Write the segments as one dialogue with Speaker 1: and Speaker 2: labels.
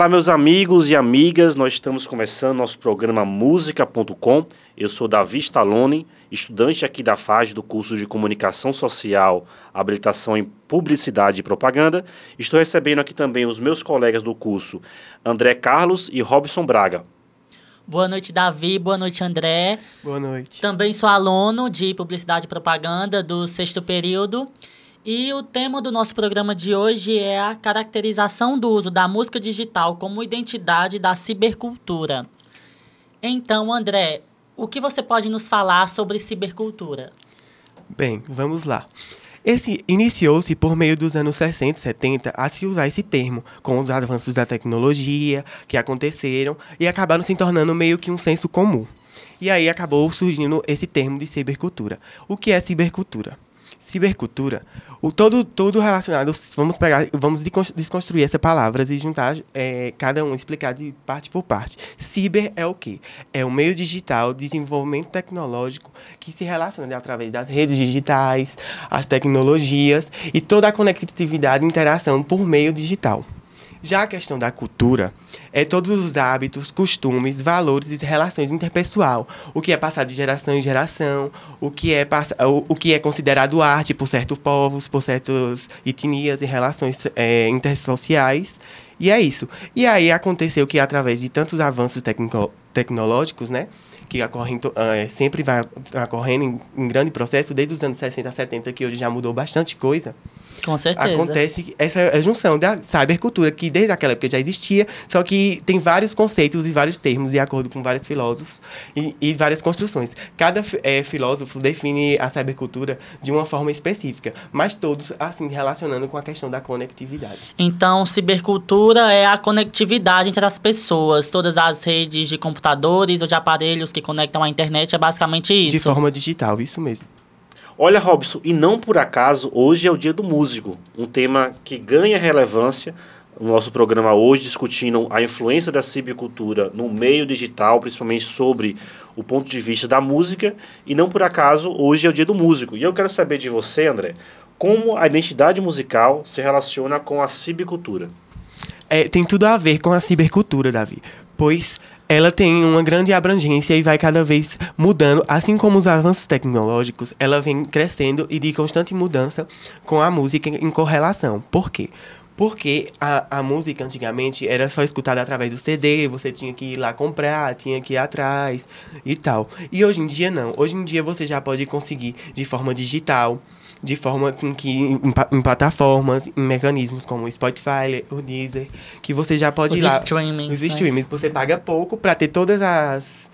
Speaker 1: Olá, meus amigos e amigas, nós estamos começando nosso programa Música.com. Eu sou Davi Stallone, estudante aqui da FAG do curso de Comunicação Social, Habilitação em Publicidade e Propaganda. Estou recebendo aqui também os meus colegas do curso, André Carlos e Robson Braga.
Speaker 2: Boa noite, Davi. Boa noite, André.
Speaker 3: Boa noite.
Speaker 2: Também sou aluno de Publicidade e Propaganda do sexto período. E o tema do nosso programa de hoje é a caracterização do uso da música digital como identidade da cibercultura. Então, André, o que você pode nos falar sobre cibercultura?
Speaker 3: Bem, vamos lá. Esse iniciou-se por meio dos anos 60 e 70 a se usar esse termo, com os avanços da tecnologia que aconteceram e acabaram se tornando meio que um senso comum. E aí acabou surgindo esse termo de cibercultura. O que é cibercultura? Cibercultura o todo, todo relacionado, vamos pegar, vamos desconstruir essas palavras e juntar é, cada um, explicar de parte por parte. Ciber é o quê? É o meio digital, desenvolvimento tecnológico que se relaciona através das redes digitais, as tecnologias e toda a conectividade e interação por meio digital. Já a questão da cultura é todos os hábitos, costumes, valores e relações interpessoal, o que é passado de geração em geração, o que é o, que é considerado arte por certos povos, por certas etnias e relações é, intersociais. E é isso. E aí aconteceu que através de tantos avanços tecnológicos, né, que ocorrem, é, sempre vai ocorrendo em, em grande processo, desde os anos 60 a 70, que hoje já mudou bastante coisa,
Speaker 2: com certeza.
Speaker 3: Acontece essa junção da cybercultura, que desde aquela época já existia, só que tem vários conceitos e vários termos, de acordo com vários filósofos e, e várias construções. Cada é, filósofo define a cybercultura de uma forma específica, mas todos, assim, relacionando com a questão da conectividade.
Speaker 2: Então, cibercultura é a conectividade entre as pessoas, todas as redes de computadores ou de aparelhos que conectam à internet, é basicamente isso.
Speaker 3: De forma digital, isso mesmo.
Speaker 1: Olha, Robson, e não por acaso, hoje é o Dia do Músico, um tema que ganha relevância no nosso programa hoje, discutindo a influência da cibicultura no meio digital, principalmente sobre o ponto de vista da música, e não por acaso, hoje é o Dia do Músico. E eu quero saber de você, André, como a identidade musical se relaciona com a cibicultura.
Speaker 3: É, tem tudo a ver com a cibercultura, Davi, pois ela tem uma grande abrangência e vai cada vez mudando, assim como os avanços tecnológicos, ela vem crescendo e de constante mudança com a música em correlação. Por quê? Porque a, a música antigamente era só escutada através do CD, você tinha que ir lá comprar, tinha que ir atrás e tal. E hoje em dia não. Hoje em dia você já pode conseguir de forma digital de forma que em, em, plataformas, em mecanismos como o Spotify, o Deezer, que você já pode
Speaker 2: os
Speaker 3: ir lá.
Speaker 2: Streamings,
Speaker 3: os streamings. Você paga pouco para ter todas as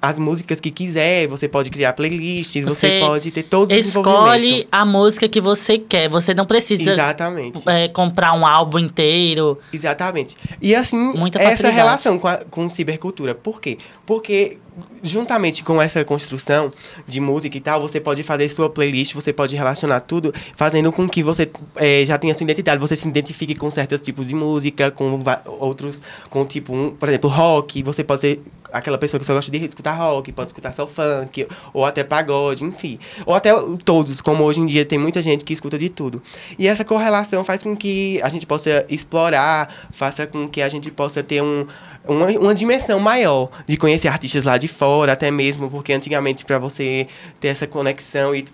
Speaker 3: as músicas que quiser, você pode criar playlists, você, você pode ter todo o
Speaker 2: Escolhe a música que você quer, você não precisa
Speaker 3: Exatamente.
Speaker 2: É, comprar um álbum inteiro.
Speaker 3: Exatamente. E assim, Muita essa relação com, a, com cibercultura. Por quê? Porque juntamente com essa construção de música e tal, você pode fazer sua playlist, você pode relacionar tudo, fazendo com que você é, já tenha sua identidade, você se identifique com certos tipos de música, com outros, com tipo, um, por exemplo, rock, você pode ter aquela pessoa que só gosta de escutar rock, pode escutar só funk, ou até pagode, enfim. Ou até todos, como hoje em dia tem muita gente que escuta de tudo. E essa correlação faz com que a gente possa explorar, faça com que a gente possa ter um uma, uma dimensão maior de conhecer artistas lá de fora, até mesmo porque antigamente para você ter essa conexão e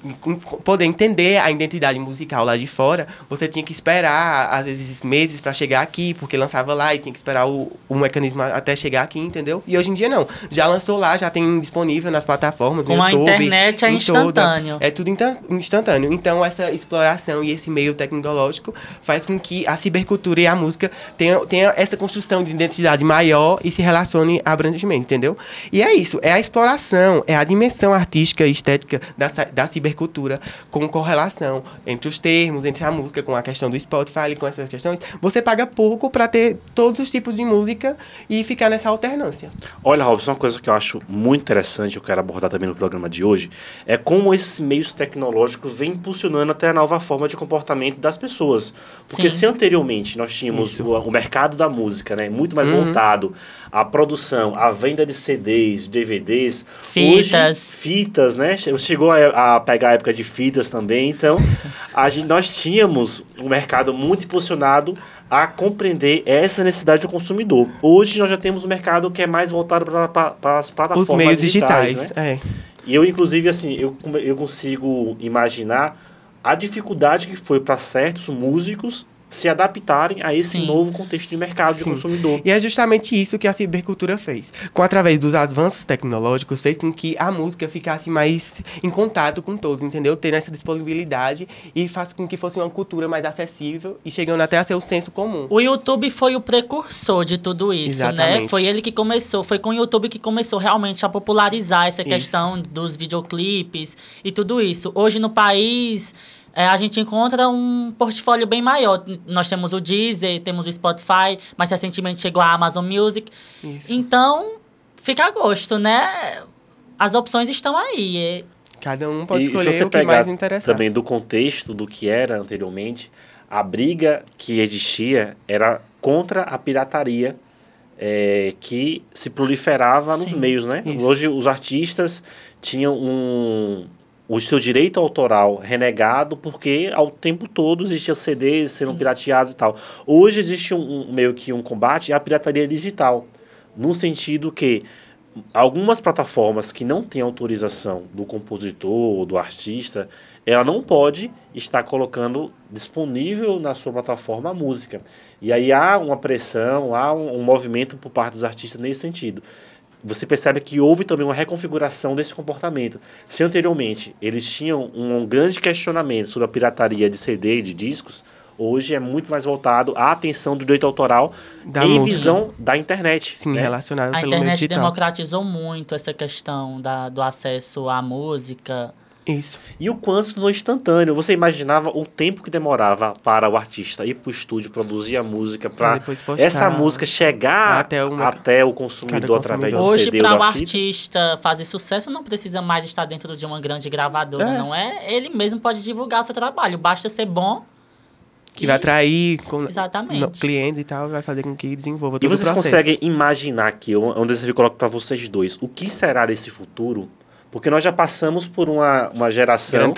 Speaker 3: poder entender a identidade musical lá de fora, você tinha que esperar às vezes meses para chegar aqui, porque lançava lá e tinha que esperar o, o mecanismo até chegar aqui, entendeu? E hoje em dia não, já lançou lá, já tem disponível nas plataformas,
Speaker 2: Com
Speaker 3: YouTube,
Speaker 2: a internet é instantâneo.
Speaker 3: Toda, é tudo instantâneo. Então essa exploração e esse meio tecnológico faz com que a cibercultura e a música tenham, tenham essa construção de identidade maior e se relacione abrangentemente, entendeu? E é isso, é a exploração, é a dimensão artística e estética da, da cibercultura com correlação entre os termos, entre a música, com a questão do Spotify, com essas questões. Você paga pouco para ter todos os tipos de música e ficar nessa alternância.
Speaker 1: Olha, Robson, uma coisa que eu acho muito interessante, eu quero abordar também no programa de hoje, é como esses meios tecnológicos vêm impulsionando até a nova forma de comportamento das pessoas. Porque Sim. se anteriormente nós tínhamos o, o, mercado da música, né, muito mais uhum. voltado a produção, a venda de CDs, DVDs.
Speaker 2: Fitas.
Speaker 1: Hoje, fitas, né? Che- Chegou a, a pegar a época de fitas também. Então, a gente, nós tínhamos um mercado muito impulsionado a compreender essa necessidade do consumidor. Hoje nós já temos um mercado que é mais voltado para as plataformas
Speaker 3: Os meios
Speaker 1: digitais,
Speaker 3: digitais.
Speaker 1: né?
Speaker 3: É.
Speaker 1: E eu, inclusive, assim, eu, eu consigo imaginar a dificuldade que foi para certos músicos se adaptarem a esse
Speaker 2: Sim.
Speaker 1: novo contexto de mercado de
Speaker 3: Sim.
Speaker 1: consumidor.
Speaker 3: E é justamente isso que a cibercultura fez. Com através dos avanços tecnológicos, fez com que a música ficasse mais em contato com todos, entendeu? Tendo essa disponibilidade e faz com que fosse uma cultura mais acessível e chegando até a ser o senso comum.
Speaker 2: O YouTube foi o precursor de tudo isso, né?
Speaker 3: Exatamente.
Speaker 2: Foi ele que começou, foi com o YouTube que começou realmente a popularizar essa
Speaker 3: Isso.
Speaker 2: questão dos videoclipes e tudo isso. Hoje no país, é, a gente encontra um portfólio bem maior. Nós temos o Deezer, temos o Spotify, mas recentemente chegou a Amazon Music.
Speaker 3: Isso.
Speaker 2: Então, fica a gosto, né? As opções estão aí.
Speaker 3: Cada um pode
Speaker 1: E
Speaker 3: escolher
Speaker 1: você
Speaker 3: o que mais lhe interessar.
Speaker 1: também do contexto do que era anteriormente, a briga que existia era contra a pirataria é, que se proliferava nos
Speaker 2: Sim.
Speaker 1: meios, né?
Speaker 3: Isso.
Speaker 1: Hoje os artistas tinham um o seu direito autoral renegado porque ao tempo todo existia CDs sendo
Speaker 2: Sim.
Speaker 1: pirateados e tal. Hoje existe um, um- meio que um combate à pirataria digital, no sentido que algumas plataformas que não têm autorização do compositor ou do artista, ela não pode estar colocando disponível na sua plataforma a música. E aí há uma pressão, há um, um movimento por parte dos artistas nesse sentido. Você percebe que houve também uma reconfiguração desse comportamento. Se anteriormente eles tinham um grande questionamento sobre a pirataria de CD e de discos, hoje é muito mais voltado à atenção do direito autoral
Speaker 3: Da
Speaker 1: em
Speaker 3: música.
Speaker 1: visão da internet.
Speaker 3: Sim,
Speaker 1: né?
Speaker 3: relacionado
Speaker 2: A
Speaker 3: pelo meio
Speaker 2: internet
Speaker 3: digital.
Speaker 2: democratizou muito essa questão da, do acesso à música.
Speaker 3: Isso.
Speaker 1: E o quanto tornou instantâneo. Você imaginava o tempo que demorava para o artista ir para o estúdio, produzir a música,
Speaker 3: Pra
Speaker 1: para essa música chegar
Speaker 3: Até uma-
Speaker 1: até o consumidor
Speaker 3: cada
Speaker 1: através do
Speaker 3: consumidor.
Speaker 2: Hoje,
Speaker 1: CD
Speaker 2: para
Speaker 1: ou
Speaker 2: o artista fazer sucesso, não precisa mais estar dentro de uma grande gravadora,
Speaker 3: É.
Speaker 2: não é? Ele mesmo pode divulgar seu trabalho, basta ser bom.
Speaker 3: Que
Speaker 2: e-
Speaker 3: vai atrair com-
Speaker 2: Exatamente.
Speaker 3: no- clientes e tal, vai fazer com que desenvolva
Speaker 1: E
Speaker 3: todo o
Speaker 1: vocês conseguem imaginar aqui, é um desafio que eu coloco para vocês dois, o que será desse futuro? Porque nós já passamos por uma, uma geração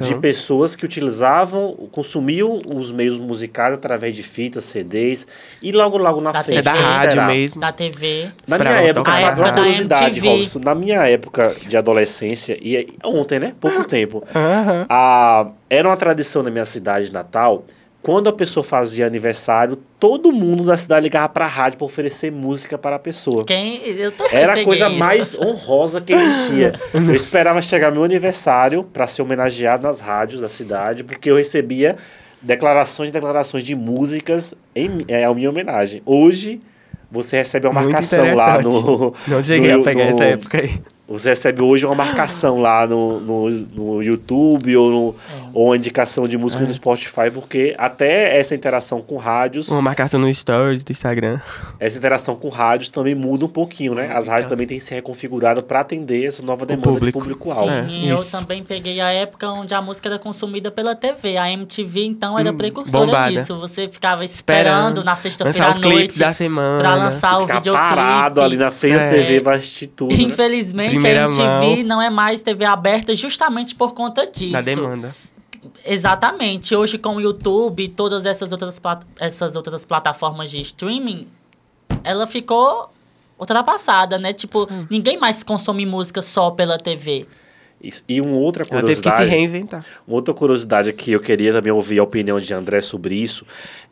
Speaker 1: de pessoas que utilizavam, consumiam os meios musicais através de fitas, CDs, e logo, logo na
Speaker 2: Da
Speaker 1: frente.
Speaker 3: É da rádio
Speaker 1: será?
Speaker 3: mesmo.
Speaker 2: Da TV.
Speaker 1: Na
Speaker 3: Esperava
Speaker 1: minha época, sabe, uma curiosidade,
Speaker 2: MTV.
Speaker 1: Robson. Na minha época de adolescência, e é- ontem, né? Pouco tempo.
Speaker 3: Aham.
Speaker 1: a, era uma tradição na minha cidade natal. Quando a pessoa fazia aniversário, todo mundo da cidade ligava pra rádio para oferecer música para a pessoa.
Speaker 2: Quem, eu também
Speaker 1: Era a coisa
Speaker 2: isso.
Speaker 1: mais honrosa que existia. Eu esperava chegar meu aniversário para ser homenageado nas rádios da cidade, porque eu recebia declarações e declarações de músicas em é, a minha homenagem. Hoje, você recebe uma
Speaker 3: Muito
Speaker 1: marcação lá no.
Speaker 3: Não cheguei
Speaker 1: no-
Speaker 3: a pegar
Speaker 1: no-
Speaker 3: essa época aí.
Speaker 1: Você recebe hoje uma marcação lá no, no, no YouTube ou, no, ou uma indicação de música no Spotify, porque até essa interação com rádios,
Speaker 3: Uma marcação no stories do Instagram.
Speaker 1: essa interação com rádios também muda um pouquinho, né? As rádios também têm se reconfigurado para atender essa nova demanda de
Speaker 3: público.
Speaker 1: público-alvo.
Speaker 3: É,
Speaker 2: Sim, eu também peguei a época onde a música era consumida pela TV. A MTV, então, era
Speaker 3: Hum,
Speaker 2: precursora
Speaker 3: bombada.
Speaker 2: disso. Você ficava esperando na sexta-feira à noite
Speaker 3: da semana.
Speaker 2: pra lançar o videoclipe.
Speaker 1: parado ali na frente da
Speaker 3: É.
Speaker 1: TV vai assistir tudo. né?
Speaker 3: Primeira
Speaker 2: a MTV
Speaker 3: mão.
Speaker 2: não é mais TV aberta justamente por conta disso.
Speaker 3: Da demanda.
Speaker 2: Exatamente. Hoje, com o YouTube e todas essas outras, essas outras plataformas de streaming, ela ficou ultrapassada, né? Tipo, ninguém mais consome música só pela TV.
Speaker 1: E uma outra
Speaker 3: Ela teve que se
Speaker 1: curiosidade.
Speaker 3: reinventar.
Speaker 1: Uma outra curiosidade que eu queria também ouvir a opinião de André sobre isso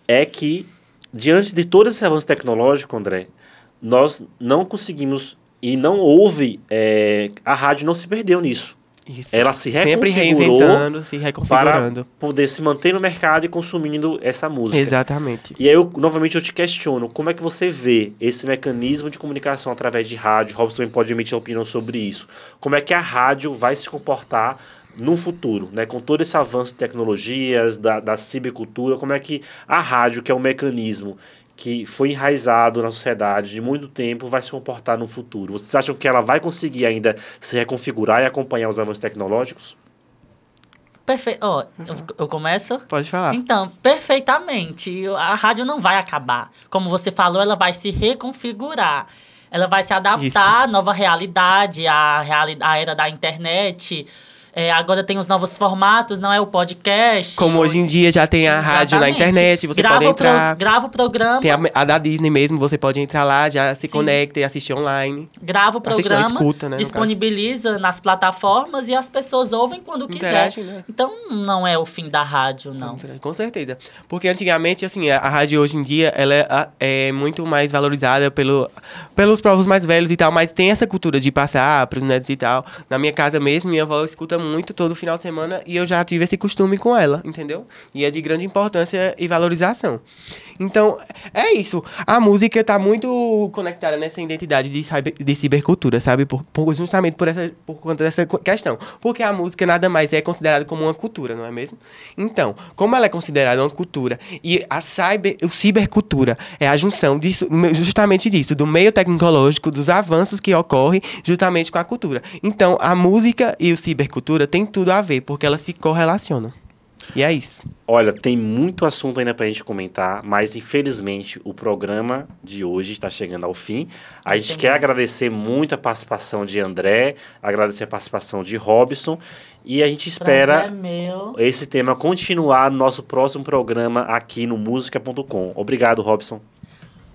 Speaker 1: é que, diante de todo esse avanço tecnológico, André, nós não conseguimos e não houve. é, a rádio não se perdeu nisso.
Speaker 3: Isso.
Speaker 1: Ela se
Speaker 3: Sempre reinventando, se
Speaker 1: Para
Speaker 3: reconfigurando.
Speaker 1: poder se manter no mercado e consumindo essa música.
Speaker 3: Exatamente.
Speaker 1: E aí, eu, novamente, eu te questiono, como é que você vê esse mecanismo de comunicação através de rádio? Robson também pode emitir opinião sobre isso. Como é que a rádio vai se comportar no futuro, né? Com todo esse avanço de tecnologias, da, da cibercultura, como é que a rádio, que é um mecanismo que foi enraizado na sociedade de muito tempo, vai se comportar no futuro? Vocês acham que ela vai conseguir ainda se reconfigurar e acompanhar os avanços tecnológicos?
Speaker 2: Perfe... Ó, eu, eu começo?
Speaker 3: Pode falar.
Speaker 2: Então, perfeitamente. A rádio não vai acabar. Como você falou, ela vai se reconfigurar. Ela vai se adaptar à nova realidade, à, reali à era da internet. É, agora tem os novos formatos, não é o podcast.
Speaker 3: Como hoje em dia já tem a rádio na
Speaker 2: Exatamente.
Speaker 3: internet, você
Speaker 2: grava
Speaker 3: pode
Speaker 2: o pro-
Speaker 3: entrar.
Speaker 2: grava o programa,
Speaker 3: Tem a, a da Disney mesmo, você pode entrar lá, já se
Speaker 2: Sim.
Speaker 3: conecta e assistir online.
Speaker 2: grava o
Speaker 3: Assiste,
Speaker 2: programa,
Speaker 3: escuta, né,
Speaker 2: disponibiliza nas plataformas e as pessoas ouvem quando quiser.
Speaker 3: Né?
Speaker 2: Então não é o fim da rádio, não.
Speaker 3: Com certeza. Porque antigamente, assim, a, rádio hoje em dia, ela é, é muito mais valorizada pelo, pelos povos mais velhos e tal, mas tem essa cultura de passar pros netos e tal. Na minha casa mesmo, minha avó escuta muito todo final de semana e eu já tive esse costume com ela, entendeu? E é de grande importância e valorização. Então, é isso. A música tá muito conectada nessa identidade de, cyber, de cibercultura, sabe? Por, por- justamente por, essa, por conta dessa questão. Porque a música nada mais é considerada como uma cultura, não é mesmo? Então, como ela é considerada uma cultura e a cyber, o cibercultura é a junção disso, justamente disso, do meio tecnológico, dos avanços que ocorrem justamente com a cultura. Então, a música e o cibercultura tem tudo a ver, porque elas se correlacionam. E é isso.
Speaker 1: Olha, tem muito assunto ainda pra gente comentar, mas infelizmente o programa de hoje está chegando ao fim. A gente
Speaker 2: Sim.
Speaker 1: quer agradecer muito a participação de André, agradecer a participação de Robson e a gente espera
Speaker 2: é
Speaker 1: esse tema continuar no nosso próximo programa aqui no música.com. Obrigado, Robson.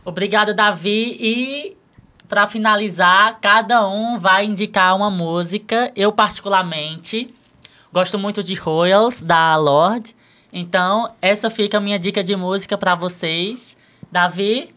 Speaker 2: Obrigada, Davi. E para finalizar, cada um vai indicar uma música. Eu, particularmente, gosto muito de Royals, da Lorde. Então, essa fica a minha dica de música para vocês. Davi,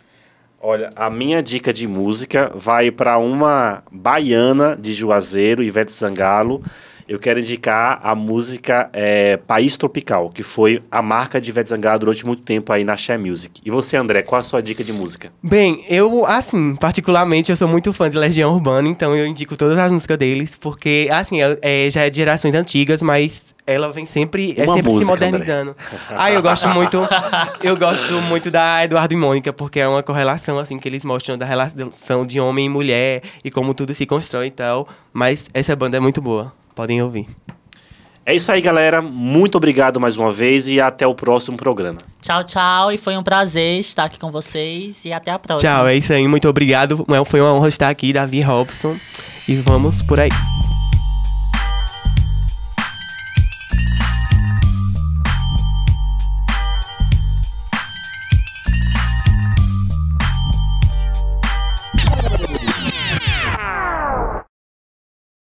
Speaker 1: Olha, a minha dica de música vai para uma baiana de Juazeiro, Ivete Zangalo. Eu quero indicar a música é, País Tropical, que foi a marca de Ivete Zangalo durante muito tempo aí na Share Music. E você, André, qual a sua dica de música?
Speaker 3: Bem, eu, assim, particularmente, eu sou muito fã de Legião Urbana, então eu indico todas as músicas deles, porque, assim, é, é- já é de gerações antigas, mas ela vem sempre, é sempre
Speaker 1: música,
Speaker 3: se modernizando. Ah, eu gosto muito, eu gosto muito da Eduardo e Mônica, porque é uma correlação, assim, que eles mostram da relação de homem e mulher e como tudo se constrói e tal. Mas essa banda é muito boa, podem ouvir.
Speaker 1: É isso aí, galera. Muito obrigado mais uma vez e até o próximo programa.
Speaker 2: tchau, tchau. E foi um prazer estar aqui com vocês. E até a próxima.
Speaker 3: Tchau, é isso aí, muito obrigado. Foi uma honra estar aqui, Davi Robson, e vamos por aí.